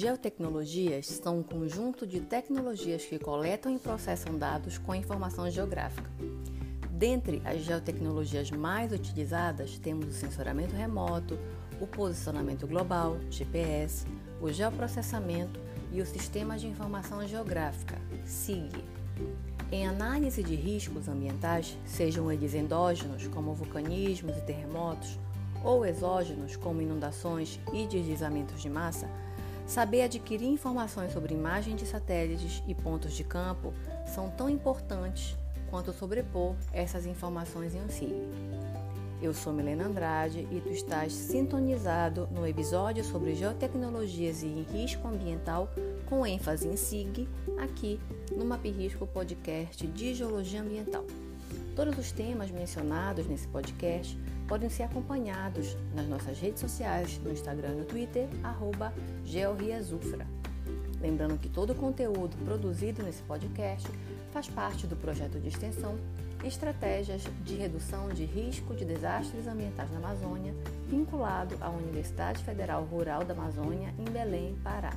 Geotecnologias são um conjunto de tecnologias que coletam e processam dados com informação geográfica. Dentre as geotecnologias mais utilizadas, temos o sensoramento remoto, o posicionamento global, GPS, o geoprocessamento e o Sistema de Informação Geográfica, SIG. Em análise de riscos ambientais, sejam eles endógenos, como vulcanismos e terremotos, ou exógenos, como inundações e deslizamentos de massa, saber adquirir informações sobre imagens de satélites e pontos de campo são tão importantes quanto sobrepor essas informações em SIG. Eu sou Milena Andrade e tu estás sintonizado no episódio sobre geotecnologias e risco ambiental com ênfase em SIG, aqui no Map Risco Podcast de Geologia Ambiental. Todos os temas mencionados nesse podcast podem ser acompanhados nas nossas redes sociais, no Instagram e no Twitter, arroba georriazufra. Lembrando que todo o conteúdo produzido nesse podcast faz parte do projeto de extensão Estratégias de Redução de Risco de Desastres Ambientais na Amazônia, vinculado à Universidade Federal Rural da Amazônia, em Belém, Pará.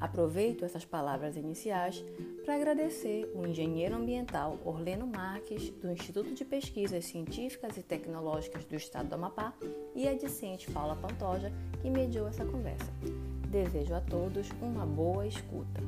Aproveito essas palavras iniciais para agradecer o engenheiro ambiental Orleno Marques, do Instituto de Pesquisas Científicas e Tecnológicas do Estado do Amapá, e a discente Paula Pantoja, que mediou essa conversa. Desejo a todos uma boa escuta.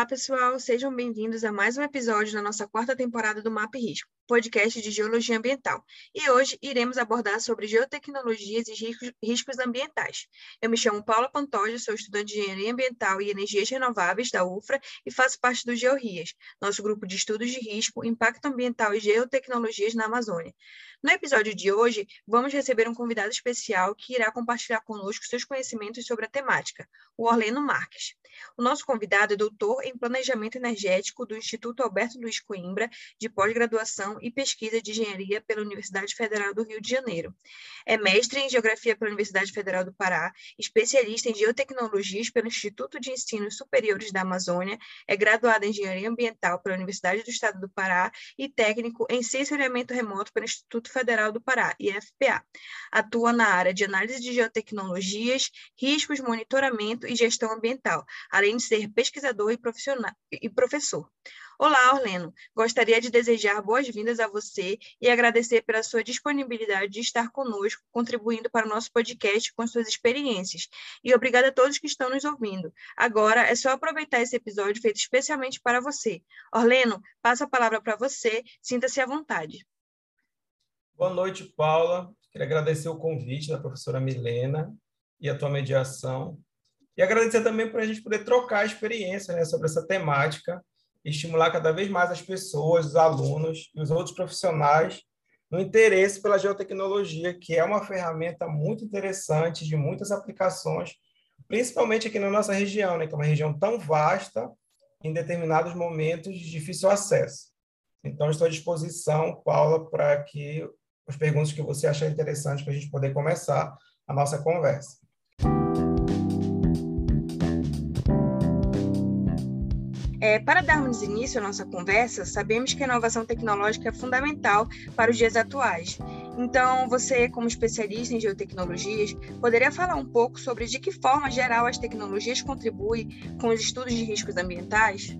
Olá, pessoal, sejam bem-vindos a mais um episódio da nossa quarta temporada do Map Risco, podcast de Geologia Ambiental. E hoje iremos abordar sobre geotecnologias e riscos, ambientais. Eu me chamo Paula Pantoja, sou estudante de Engenharia Ambiental e Energias Renováveis da UFRA e faço parte do GeoRias, nosso grupo de estudos de risco, impacto ambiental e geotecnologias na Amazônia. No episódio de hoje, vamos receber um convidado especial que irá compartilhar conosco seus conhecimentos sobre a temática, o Orleno Marques. O nosso convidado é doutor em Planejamento Energético do Instituto Alberto Luiz Coimbra, de pós-graduação e pesquisa de engenharia pela Universidade Federal do Rio de Janeiro. É mestre em Geografia pela Universidade Federal do Pará, especialista em Geotecnologias pelo Instituto de Ensinos Superiores da Amazônia, é graduado em Engenharia Ambiental pela Universidade do Estado do Pará e técnico em Sensoriamento Remoto pelo Instituto Federal do Pará, IFPA. Atua na área de análise de geotecnologias, riscos, monitoramento e gestão ambiental, além de ser pesquisador e, e professor. Olá, Orleno. Gostaria de desejar boas-vindas a você e agradecer pela sua disponibilidade de estar conosco, contribuindo para o nosso podcast com suas experiências. E obrigada a todos que estão nos ouvindo. Agora é só aproveitar esse episódio feito especialmente para você. Orleno, passo a palavra para você. Sinta-se à vontade. Boa noite, Paula. Queria agradecer o convite da professora Milena e a tua mediação. E agradecer também por a gente poder trocar a experiência né, sobre essa temática estimular cada vez mais as pessoas, os alunos e os outros profissionais no interesse pela geotecnologia, que é uma ferramenta muito interessante, de muitas aplicações, principalmente aqui na nossa região, né, que é uma região tão vasta, em determinados momentos de difícil acesso. Então, estou à disposição, Paula, para que as perguntas que você achar interessantes para a gente poder começar a nossa conversa. É, para darmos início à nossa conversa, sabemos que a inovação tecnológica é fundamental para os dias atuais. Então, você, como especialista em geotecnologias, poderia falar um pouco sobre de que forma geral as tecnologias contribuem com os estudos de riscos ambientais?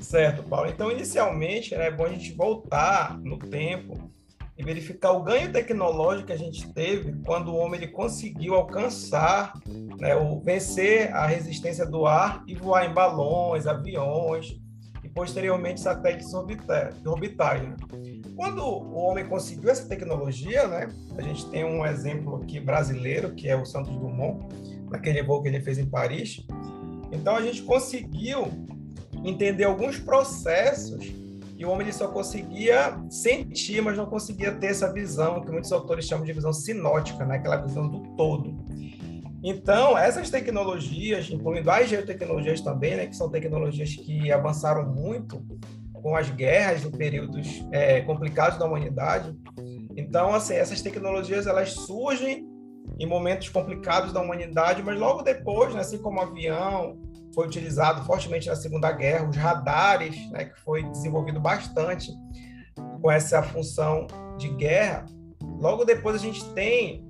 Certo, Paulo. Então, inicialmente, né, é bom a gente voltar no tempo e verificar o ganho tecnológico que a gente teve quando o homem ele conseguiu alcançar, né, o, vencer a resistência do ar e voar em balões, aviões e posteriormente satélites orbitais. Né? Quando o homem conseguiu essa tecnologia, né, a gente tem um exemplo aqui brasileiro que é o Santos Dumont, naquele voo que ele fez em Paris. Então a gente conseguiu entender alguns processos e o homem ele só conseguia sentir, mas não conseguia ter essa visão que muitos autores chamam de visão sinótica, né? aquela visão do todo. Então, essas tecnologias, incluindo as geotecnologias também, né, que são tecnologias que avançaram muito com as guerras em períodos é, complicados da humanidade. Então, assim, essas tecnologias elas surgem em momentos complicados da humanidade, mas logo depois, né, assim como o avião foi utilizado fortemente na Segunda Guerra, os radares, né, que foi desenvolvido bastante com essa função de guerra, logo depois a gente tem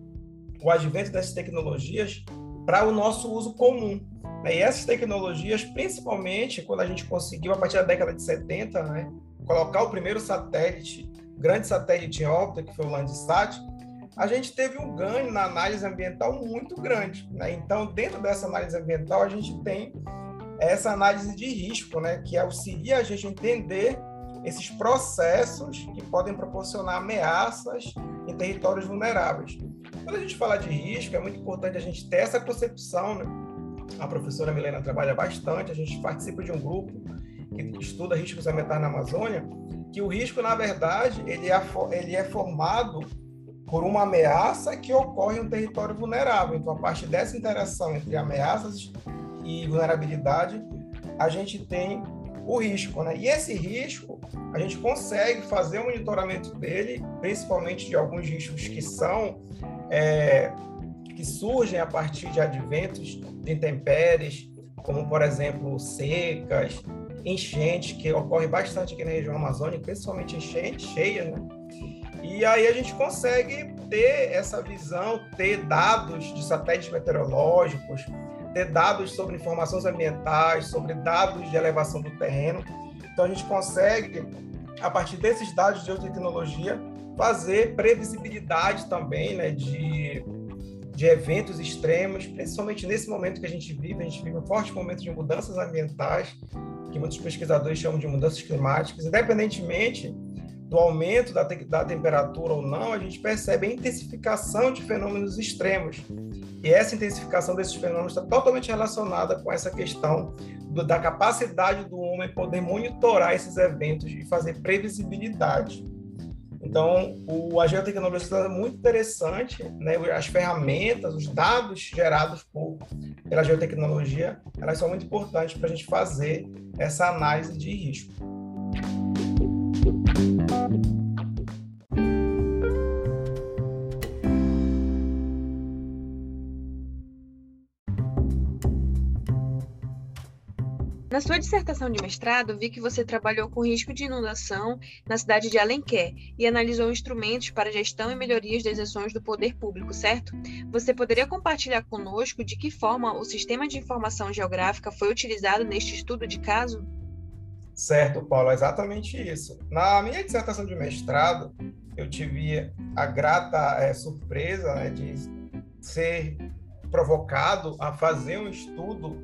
o advento dessas tecnologias para o nosso uso comum. Né? E essas tecnologias, principalmente quando a gente conseguiu, a partir da década de 70, né, colocar o primeiro satélite, grande satélite em órbita, que foi o Landsat, a gente teve um ganho na análise ambiental muito grande. Né? Então, dentro dessa análise ambiental, a gente tem essa análise de risco, né? que auxilia a gente a entender esses processos que podem proporcionar ameaças em territórios vulneráveis. Quando a gente fala de risco, é muito importante a gente ter essa concepção. Né? A professora Milena trabalha bastante, a gente participa de um grupo que estuda riscos ambientais na Amazônia, que o risco, na verdade, ele é, ele é formado por uma ameaça que ocorre em um território vulnerável. Então, a partir dessa interação entre ameaças e vulnerabilidade, a gente tem o risco, né? E esse risco, a gente consegue fazer o monitoramento dele, principalmente de alguns riscos que são é, que surgem a partir de adventos de intempéries, como por exemplo secas, enchentes que ocorre bastante aqui na região amazônica, principalmente enchentes cheias, né? E aí a gente consegue ter essa visão, ter dados de satélites meteorológicos, ter dados sobre informações ambientais, sobre dados de elevação do terreno. Então a gente consegue, a partir desses dados de geotecnologia, fazer previsibilidade também né, de, de eventos extremos, principalmente nesse momento que a gente vive. A gente vive um forte momento de mudanças ambientais, que muitos pesquisadores chamam de mudanças climáticas, independentemente do aumento da, te da temperatura ou não, a gente percebe a intensificação de fenômenos extremos. E essa intensificação desses fenômenos está totalmente relacionada com essa questão do, da capacidade do homem poder monitorar esses eventos e fazer previsibilidade. Então, o, a geotecnologia é muito interessante, né? as ferramentas, os dados gerados por, pela geotecnologia, elas são muito importantes para a gente fazer essa análise de risco. Na sua dissertação de mestrado, vi que você trabalhou com risco de inundação na cidade de Alenquer e analisou instrumentos para gestão e melhorias das ações do poder público, certo? Você poderia compartilhar conosco de que forma o sistema de informação geográfica foi utilizado neste estudo de caso? Certo, Paulo, é exatamente isso. Na minha dissertação de mestrado, eu tive a grata é, surpresa né, de ser provocado a fazer um estudo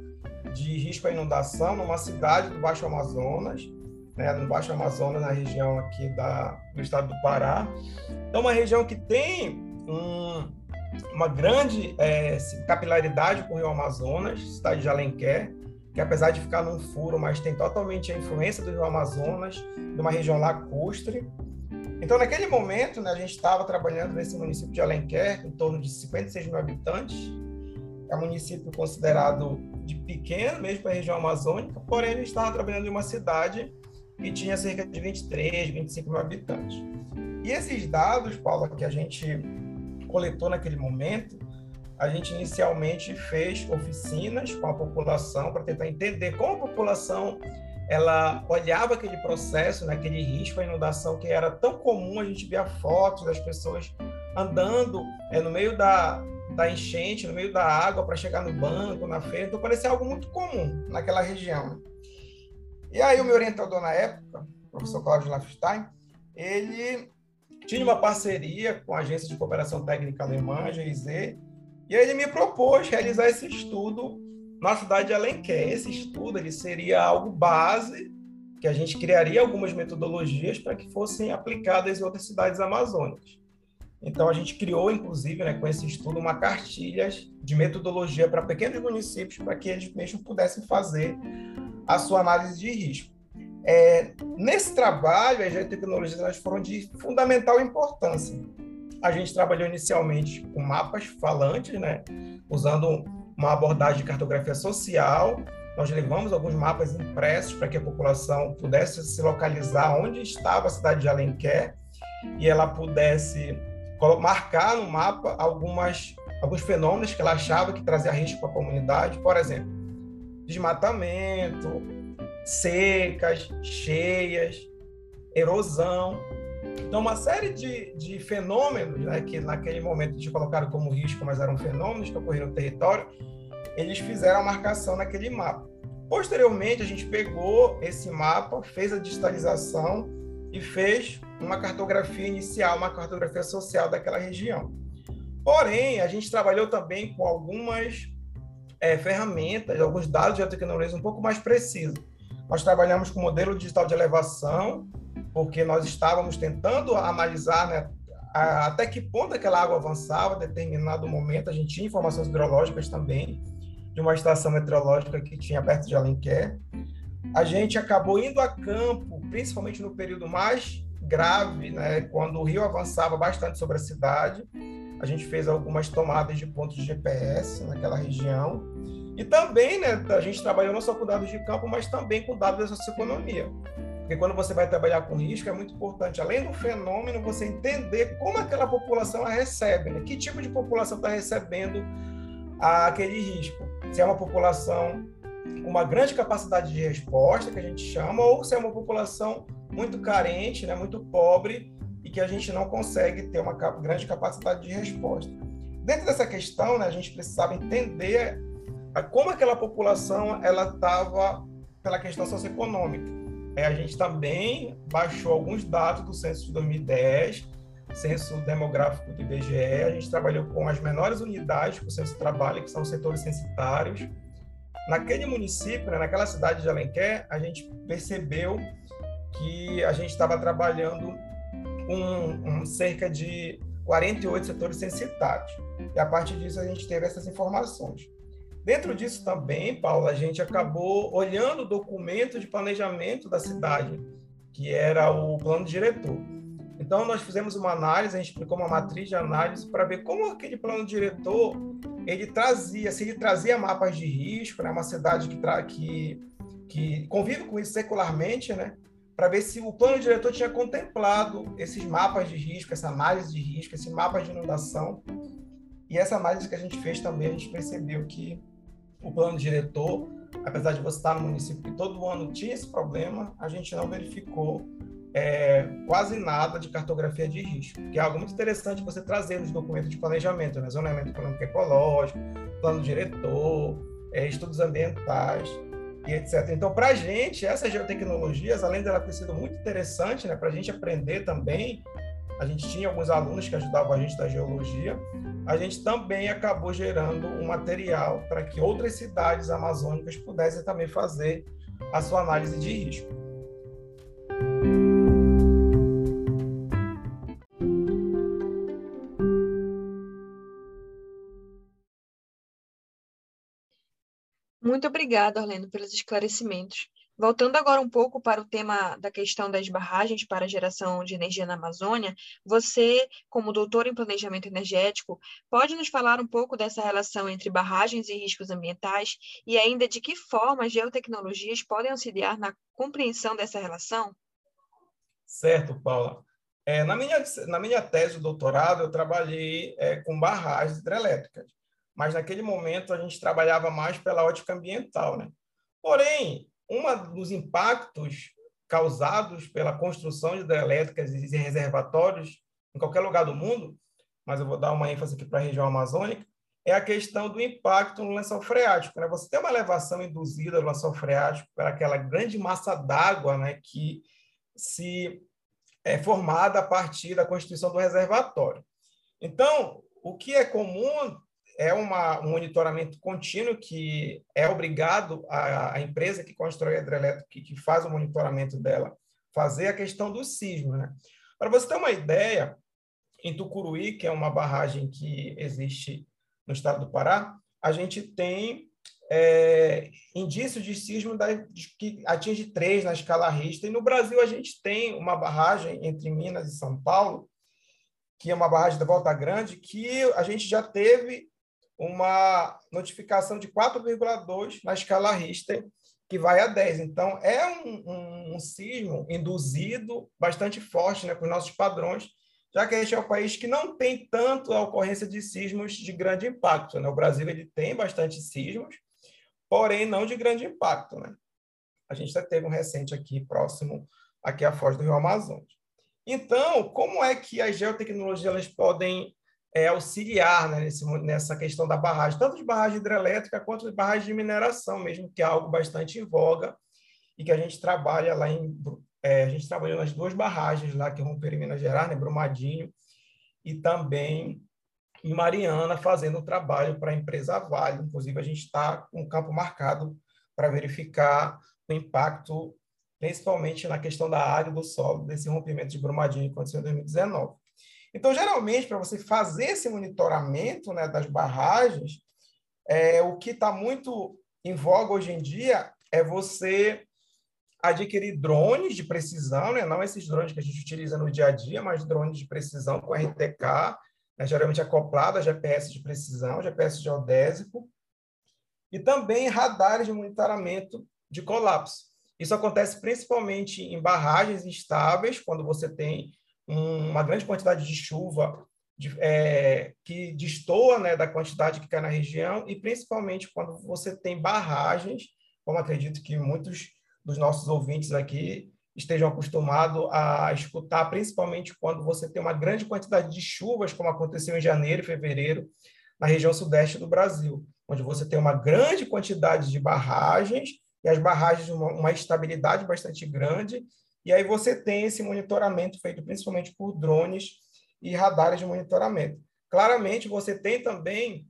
de risco à inundação numa cidade do Baixo Amazonas, né, no Baixo Amazonas, na região aqui da, do estado do Pará. Então, uma região que tem um, uma grande é, capilaridade com o Rio Amazonas, cidade de Alenquer, que apesar de ficar num furo, mas tem totalmente a influência do Rio Amazonas, de uma região lacustre. Então, naquele momento, né, a gente estava trabalhando nesse município de Alenquer, em torno de 56 mil habitantes, é um município considerado de pequeno, mesmo para a região amazônica, porém a gente estava trabalhando em uma cidade que tinha cerca de 23, 25 mil habitantes. E esses dados, Paula, que a gente coletou naquele momento, a gente inicialmente fez oficinas com a população para tentar entender como a população ela olhava aquele processo, né, risco à inundação que era tão comum, a gente via fotos das pessoas andando é, no meio da, da enchente, no meio da água para chegar no banco, na feira. Então parecia algo muito comum naquela região. E aí o meu orientador na época, o professor Cláudio Lafstein, ele tinha uma parceria com a agência de cooperação técnica alemã, GIZ, e ele me propôs realizar esse estudo na cidade de Alenquer. Esse estudo ele seria algo base que a gente criaria algumas metodologias para que fossem aplicadas em outras cidades amazônicas. Então, a gente criou, inclusive, né, com esse estudo, uma cartilha de metodologia para pequenos municípios, para que eles mesmos pudessem fazer a sua análise de risco. É, nesse trabalho, as geotecnologias elas foram de fundamental importância. A gente trabalhou inicialmente com mapas falantes, né, usando uma abordagem de cartografia social. Nós levamos alguns mapas impressos para que a população pudesse se localizar onde estava a cidade de Alenquer e ela pudesse marcar no mapa algumas, alguns fenômenos que ela achava que trazia risco para a comunidade, por exemplo, desmatamento, secas, cheias, erosão. Então, uma série de, de fenômenos né, que naquele momento te colocaram como risco, mas eram fenômenos que ocorreram no território, eles fizeram a marcação naquele mapa. Posteriormente, a gente pegou esse mapa, fez a digitalização e fez uma cartografia inicial, uma cartografia social daquela região. Porém, a gente trabalhou também com algumas é, ferramentas, alguns dados de tecnologia um pouco mais precisos. Nós trabalhamos com modelo digital de elevação, porque nós estávamos tentando analisar né, até que ponto aquela água avançava, determinado momento. A gente tinha informações hidrológicas também, de uma estação meteorológica que tinha perto de Alenquer. A gente acabou indo a campo, principalmente no período mais grave, né, quando o rio avançava bastante sobre a cidade. A gente fez algumas tomadas de pontos de GPS naquela região. E também, né, a gente trabalhou não só com dados de campo, mas também com dados da socioeconomia. Porque quando você vai trabalhar com risco, é muito importante, além do fenômeno, você entender como aquela população a recebe, né? que tipo de população está recebendo aquele risco se é uma população com uma grande capacidade de resposta, que a gente chama, ou se é uma população muito carente, né, muito pobre, e que a gente não consegue ter uma grande capacidade de resposta. Dentro dessa questão, né, a gente precisava entender como aquela população ela estava pela questão socioeconômica. É, a gente também baixou alguns dados do censo de 2010, censo demográfico do IBGE, a gente trabalhou com as menores unidades que o censo trabalha, que são os setores censitários. Naquele município, né, naquela cidade de Alenquer, a gente percebeu que a gente estava trabalhando com um, cerca de 48 setores censitários. E a partir disso a gente teve essas informações. Dentro disso também, Paula, a gente acabou olhando o documento de planejamento da cidade, que era o plano diretor. Então, nós fizemos uma análise, a gente explicou uma matriz de análise para ver como aquele plano diretor ele trazia, se ele trazia mapas de risco, né, uma cidade que, tra que, que convive com isso secularmente, né, para ver se o plano diretor tinha contemplado esses mapas de risco, essa análise de risco, esse mapa de inundação. E essa análise que a gente fez também, a gente percebeu que o plano diretor, apesar de você estar no município que todo ano tinha esse problema, a gente não verificou é, quase nada de cartografia de risco, que é algo muito interessante você trazer nos documentos de planejamento, né? zoneamento econômico ecológico, plano diretor, é, estudos ambientais e etc. Então, para a gente, essas geotecnologias, além dela ter sido muito interessante, né, para a gente aprender também, a gente tinha alguns alunos que ajudavam a gente da geologia, a gente também acabou gerando um material para que outras cidades amazônicas pudessem também fazer a sua análise de risco. Muito obrigada, Orlando, pelos esclarecimentos. Voltando agora um pouco para o tema da questão das barragens para a geração de energia na Amazônia, você, como doutor em planejamento energético, pode nos falar um pouco dessa relação entre barragens e riscos ambientais e ainda de que forma as geotecnologias podem auxiliar na compreensão dessa relação? Certo, Paula. É, na, minha, na minha tese de doutorado, eu trabalhei é, com barragens hidrelétricas mas naquele momento a gente trabalhava mais pela ótica ambiental. Né? Porém, um dos impactos causados pela construção de hidrelétricas e reservatórios em qualquer lugar do mundo, mas eu vou dar uma ênfase aqui para a região amazônica, é a questão do impacto no lençol freático. Né? Você tem uma elevação induzida no lençol freático por aquela grande massa d'água né, que se é formada a partir da constituição do reservatório. Então, o que é comum é uma, um monitoramento contínuo que é obrigado a, a empresa que constrói a hidrelétrica, que, que, faz o monitoramento dela, fazer a questão do sismo. Né? Para você ter uma ideia, em Tucuruí, que é uma barragem que existe no estado do Pará, a gente tem é, indícios de sismo da, de, que atinge três na escala Richter, e no Brasil a gente tem uma barragem entre Minas e São Paulo, que é uma barragem da Volta Grande, que a gente já teve uma notificação de 4,2 na escala Richter, que vai a 10. Então, é um, um, um sismo induzido bastante forte né, para os nossos padrões já que este é o país que não tem tanto a ocorrência de sismos de grande impacto. Né? O Brasil ele tem bastante sismos, porém não de grande impacto. Né? A gente já teve um recente aqui próximo aqui à foz do Rio Amazonas. Então, como é que as geotecnologias elas podem é, auxiliar né, nesse, nessa questão da barragem, tanto de barragem hidrelétrica quanto de barragem de mineração, mesmo que é algo bastante em voga e que a gente trabalha lá em é, a gente trabalhou nas duas barragens lá que romperam em Minas Gerais, né, Brumadinho e também em Mariana, fazendo um trabalho para a empresa Vale. Inclusive, a gente está com um campo marcado para verificar o impacto, principalmente na questão da área do solo, desse rompimento de Brumadinho que aconteceu em 2019. Então, geralmente, para você fazer esse monitoramento né, das barragens, é, o que está muito em voga hoje em dia é você adquirir drones de precisão, né? não esses drones que a gente utiliza no dia a dia, mas drones de precisão com RTK, né? geralmente acoplado a GPS de precisão, GPS geodésico, e também radares de monitoramento de colapso. Isso acontece principalmente em barragens instáveis, quando você tem uma grande quantidade de chuva de, é, que destoa né, da quantidade que cai na região, e principalmente quando você tem barragens, como acredito que muitos dos nossos ouvintes aqui estejam acostumados a escutar, principalmente quando você tem uma grande quantidade de chuvas, como aconteceu em janeiro e fevereiro, na região sudeste do Brasil, onde você tem uma grande quantidade de barragens, e as barragens uma, uma estabilidade bastante grande, e aí você tem esse monitoramento feito principalmente por drones e radares de monitoramento. Claramente, você tem também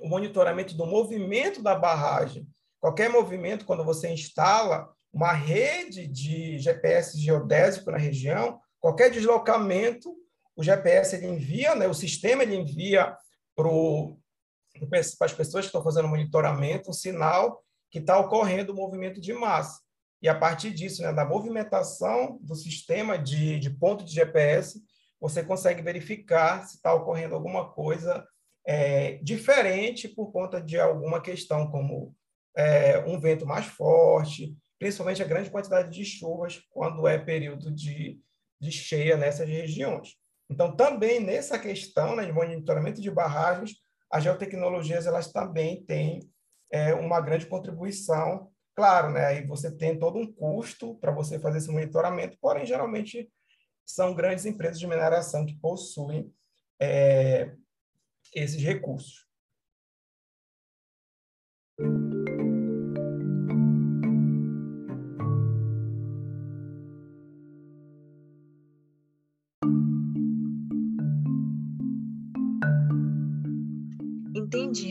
o monitoramento do movimento da barragem. Qualquer movimento, quando você instala, uma rede de GPS geodésico na região, qualquer deslocamento, o GPS ele envia, né, o sistema ele envia para as pessoas que estão fazendo monitoramento um sinal que está ocorrendo o um movimento de massa. E a partir disso, né, da movimentação do sistema de, de ponto de GPS, você consegue verificar se está ocorrendo alguma coisa é, diferente por conta de alguma questão, como é, um vento mais forte, principalmente a grande quantidade de chuvas quando é período de, de cheia nessas regiões. Então, também nessa questão né, de monitoramento de barragens, as geotecnologias elas também têm é, uma grande contribuição. Claro, né, aí você tem todo um custo para você fazer esse monitoramento, porém, geralmente, são grandes empresas de mineração que possuem é, esses recursos.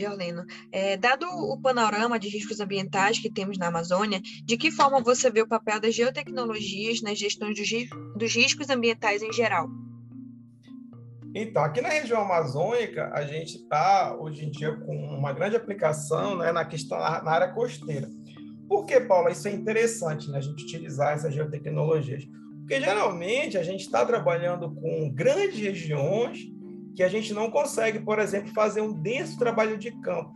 Arleno. É, dado o panorama de riscos ambientais que temos na Amazônia, de que forma você vê o papel das geotecnologias nas gestões dos, dos riscos ambientais em geral? Então, aqui na região amazônica, a gente está, hoje em dia, com uma grande aplicação né, na questão na área costeira. Por que, Paula, isso é interessante, né, a gente utilizar essas geotecnologias? Porque, geralmente, a gente está trabalhando com grandes regiões que a gente não consegue, por exemplo, fazer um denso trabalho de campo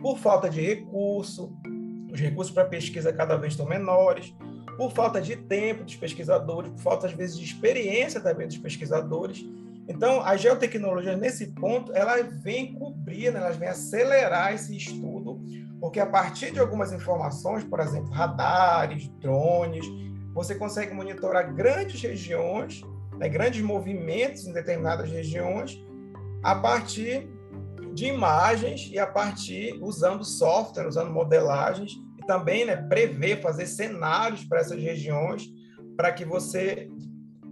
por falta de recurso, os recursos para pesquisa cada vez estão menores, por falta de tempo dos pesquisadores, por falta, às vezes, de experiência também dos pesquisadores. Então, a geotecnologia, nesse ponto, ela vem cobrir, né, elas vêm acelerar esse estudo, porque a partir de algumas informações, por exemplo, radares, drones, você consegue monitorar grandes regiões né, grandes movimentos em determinadas regiões a partir de imagens e a partir usando software, usando modelagens e também né, prever, fazer cenários para essas regiões para que você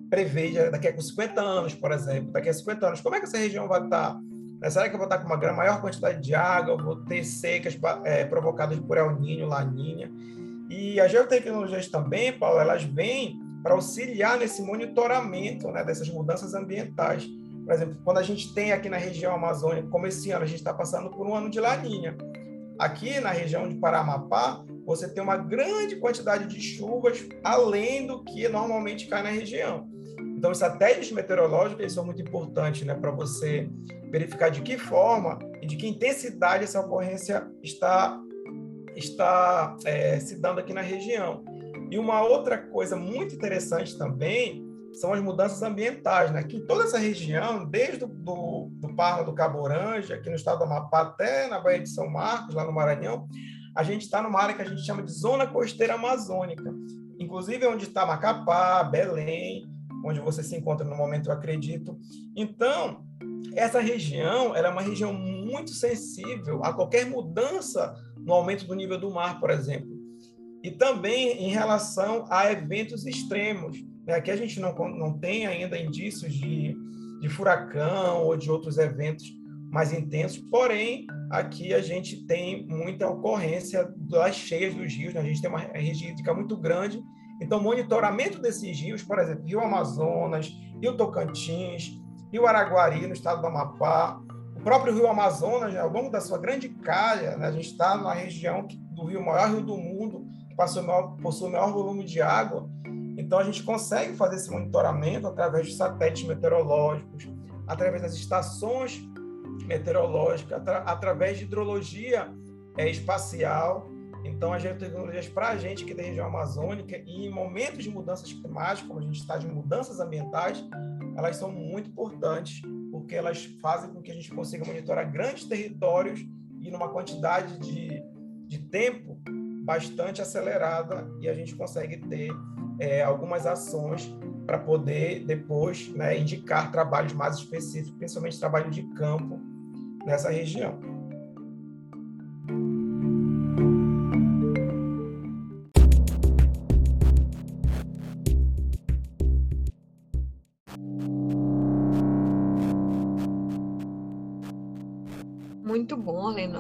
preveja daqui a 50 anos, por exemplo, daqui a 50 anos, como é que essa região vai estar? Né, será que eu vou estar com uma maior quantidade de água? Eu vou ter secas é, provocadas por El Niño, Laninha? E as geotecnologias também, Paulo, elas vêm para auxiliar nesse monitoramento né, dessas mudanças ambientais. Por exemplo, quando a gente tem aqui na região amazônica, como esse ano a gente está passando por um ano de laninha, aqui na região de Paramapá, você tem uma grande quantidade de chuvas além do que normalmente cai na região. Então, meteorológicos eles são muito importantes né, para você verificar de que forma e de que intensidade essa ocorrência está, está é, se dando aqui na região. E uma outra coisa muito interessante também são as mudanças ambientais, né? Que em toda essa região, desde do, do Parla do Cabo Orange, aqui no estado do Amapá, até na Baía de São Marcos, lá no Maranhão, a gente está numa área que a gente chama de zona costeira amazônica. Inclusive onde está Macapá, Belém, onde você se encontra no momento, eu acredito. Então, essa região era é uma região muito sensível a qualquer mudança no aumento do nível do mar, por exemplo. E também em relação a eventos extremos. Né? Aqui a gente não, não tem ainda indícios de, de furacão ou de outros eventos mais intensos, porém, aqui a gente tem muita ocorrência das cheias dos rios, né? a gente tem uma região hídrica muito grande, então, monitoramento desses rios, por exemplo, Rio Amazonas, Rio Tocantins, Rio Araguari, no estado do Amapá, o próprio Rio Amazonas, né, ao longo da sua grande calha, né, a gente está na região do rio maior rio do mundo, possui maior, possui maior volume de água. Então, a gente consegue fazer esse monitoramento através de satélites meteorológicos, através das estações meteorológicas, atra através de hidrologia é, espacial. Então, as geotecnologias para a gente é da região amazônica e em momentos de mudanças climáticas, como a gente está de mudanças ambientais, elas são muito importantes porque elas fazem com que a gente consiga monitorar grandes territórios e numa quantidade de, de tempo bastante acelerada e a gente consegue ter é, algumas ações para poder depois né, indicar trabalhos mais específicos, principalmente trabalho de campo nessa região.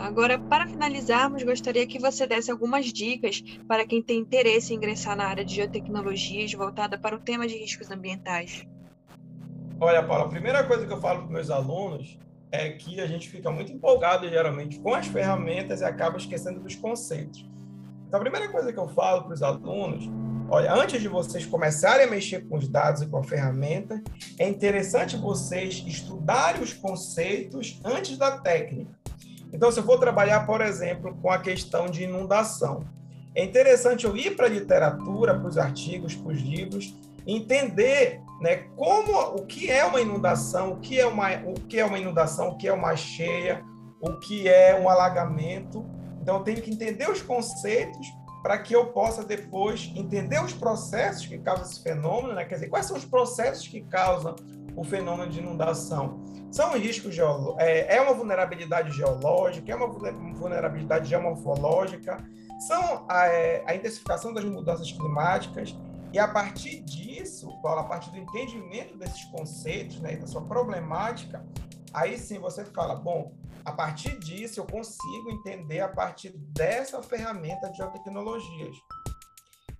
Agora, para finalizarmos, gostaria que você desse algumas dicas para quem tem interesse em ingressar na área de geotecnologias voltada para o tema de riscos ambientais. Olha, Paula, a primeira coisa que eu falo para meus alunos é que a gente fica muito empolgado geralmente com as ferramentas e acaba esquecendo dos conceitos. Então, a primeira coisa que eu falo para os alunos, olha, antes de vocês começarem a mexer com os dados e com a ferramenta, é interessante vocês estudarem os conceitos antes da técnica. Então, se eu for trabalhar, por exemplo, com a questão de inundação, é interessante eu ir para a literatura, para os artigos, para os livros, entender né, como o que é uma inundação, o que é uma, o que é uma inundação, o que é uma cheia, o que é um alagamento. Então, eu tenho que entender os conceitos para que eu possa depois entender os processos que causam esse fenômeno, né? quer dizer, quais são os processos que causam o fenômeno de inundação. São riscos geológicos, é, é uma vulnerabilidade geológica, é uma vulnerabilidade geomorfológica, são a, é, a intensificação das mudanças climáticas, e a partir disso, Paulo, a partir do entendimento desses conceitos né, da sua problemática, aí sim você fala, bom, a partir disso eu consigo entender a partir dessa ferramenta de geotecnologias.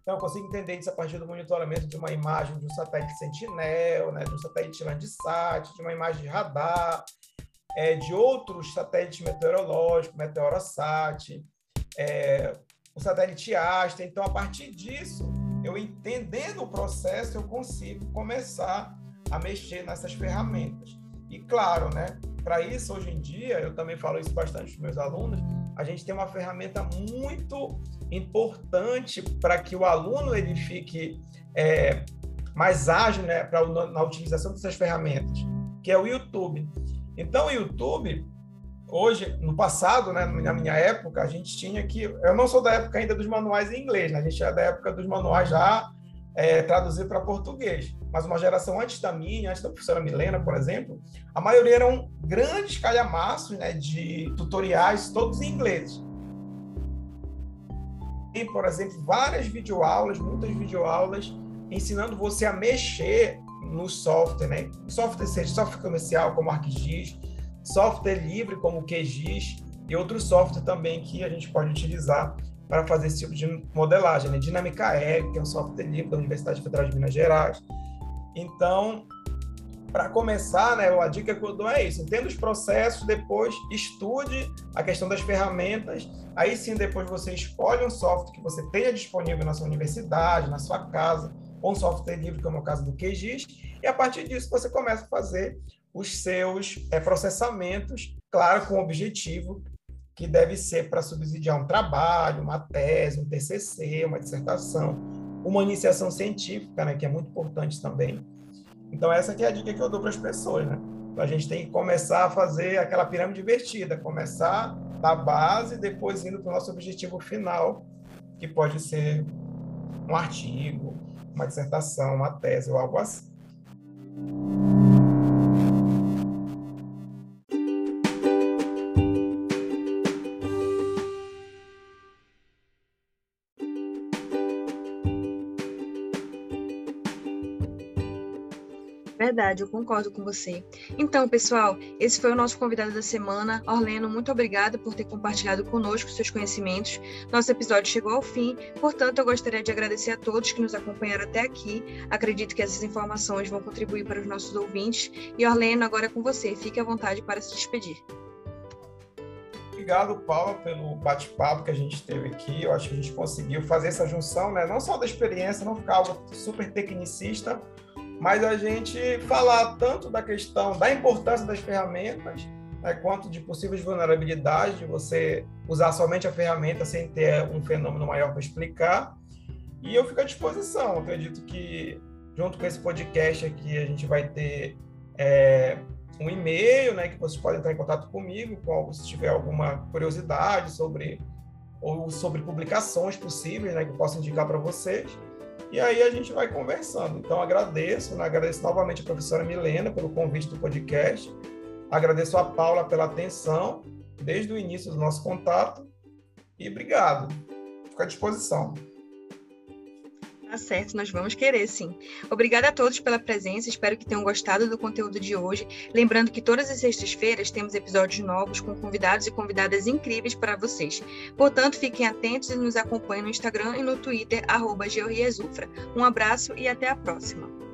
Então, eu consigo entender isso a partir do monitoramento de uma imagem de um satélite Sentinel, né, de um satélite Landsat, de uma imagem de radar, é, de outros satélites meteorológicos, Meteorosat, é, o satélite Astra. Então, a partir disso, eu entendendo o processo, eu consigo começar a mexer nessas ferramentas. E claro, né, para isso, hoje em dia, eu também falo isso bastante para meus alunos, a gente tem uma ferramenta muito importante para que o aluno ele fique é, mais ágil né, pra, na utilização dessas ferramentas, que é o YouTube. Então, o YouTube, hoje, no passado, né, na minha época, a gente tinha que. Eu não sou da época ainda dos manuais em inglês, né, a gente é da época dos manuais já é, traduzir para português. Mas uma geração antes da minha, antes da professora Milena, por exemplo, a maioria eram grandes calhamaços né, de tutoriais, todos em inglês. Por exemplo, várias videoaulas, muitas videoaulas, ensinando você a mexer no software, né? Software seja software comercial como ArcGIS, software livre como QGIS e outros software também que a gente pode utilizar para fazer esse tipo de modelagem, né? Dinâmica E, que é um software livre da Universidade Federal de Minas Gerais. Então, para começar, né, a dica que eu dou é isso: entenda os processos, depois estude a questão das ferramentas. Aí sim, depois você escolhe um software que você tenha disponível na sua universidade, na sua casa, ou um software livre, como é o caso do QGIS, e a partir disso você começa a fazer os seus é, processamentos, claro, com o objetivo que deve ser para subsidiar um trabalho, uma tese, um TCC, uma dissertação, uma iniciação científica, né, que é muito importante também. Então, essa é a dica que eu dou para as pessoas, né? Então, a gente tem que começar a fazer aquela pirâmide invertida, começar da base, depois indo para o nosso objetivo final, que pode ser um artigo, uma dissertação, uma tese ou algo assim. Verdade, eu concordo com você. Então, pessoal, esse foi o nosso convidado da semana. Orleno, muito obrigada por ter compartilhado conosco seus conhecimentos. Nosso episódio chegou ao fim, portanto, eu gostaria de agradecer a todos que nos acompanharam até aqui. Acredito que essas informações vão contribuir para os nossos ouvintes. E Orleno, agora é com você. Fique à vontade para se despedir. Obrigado, Paula, pelo bate-papo que a gente teve aqui. Eu acho que a gente conseguiu fazer essa junção, né? não só da experiência, não ficar algo super tecnicista, mas a gente falar tanto da questão da importância das ferramentas, né, quanto de possíveis vulnerabilidades, de você usar somente a ferramenta sem ter um fenômeno maior para explicar. E eu fico à disposição. Eu acredito que, junto com esse podcast aqui, a gente vai ter é, um e-mail, né, que vocês podem entrar em contato comigo, com, se tiver alguma curiosidade sobre ou sobre publicações possíveis, né, que eu posso indicar para vocês. E aí a gente vai conversando. Então agradeço, né? agradeço novamente a professora Milena pelo convite do podcast, agradeço a Paula pela atenção desde o início do nosso contato e obrigado. Fico à disposição. Tá certo, nós vamos querer sim. Obrigada a todos pela presença, espero que tenham gostado do conteúdo de hoje. Lembrando que todas as sextas-feiras temos episódios novos com convidados e convidadas incríveis para vocês. Portanto, fiquem atentos e nos acompanhem no Instagram e no Twitter, arroba Um abraço e até a próxima.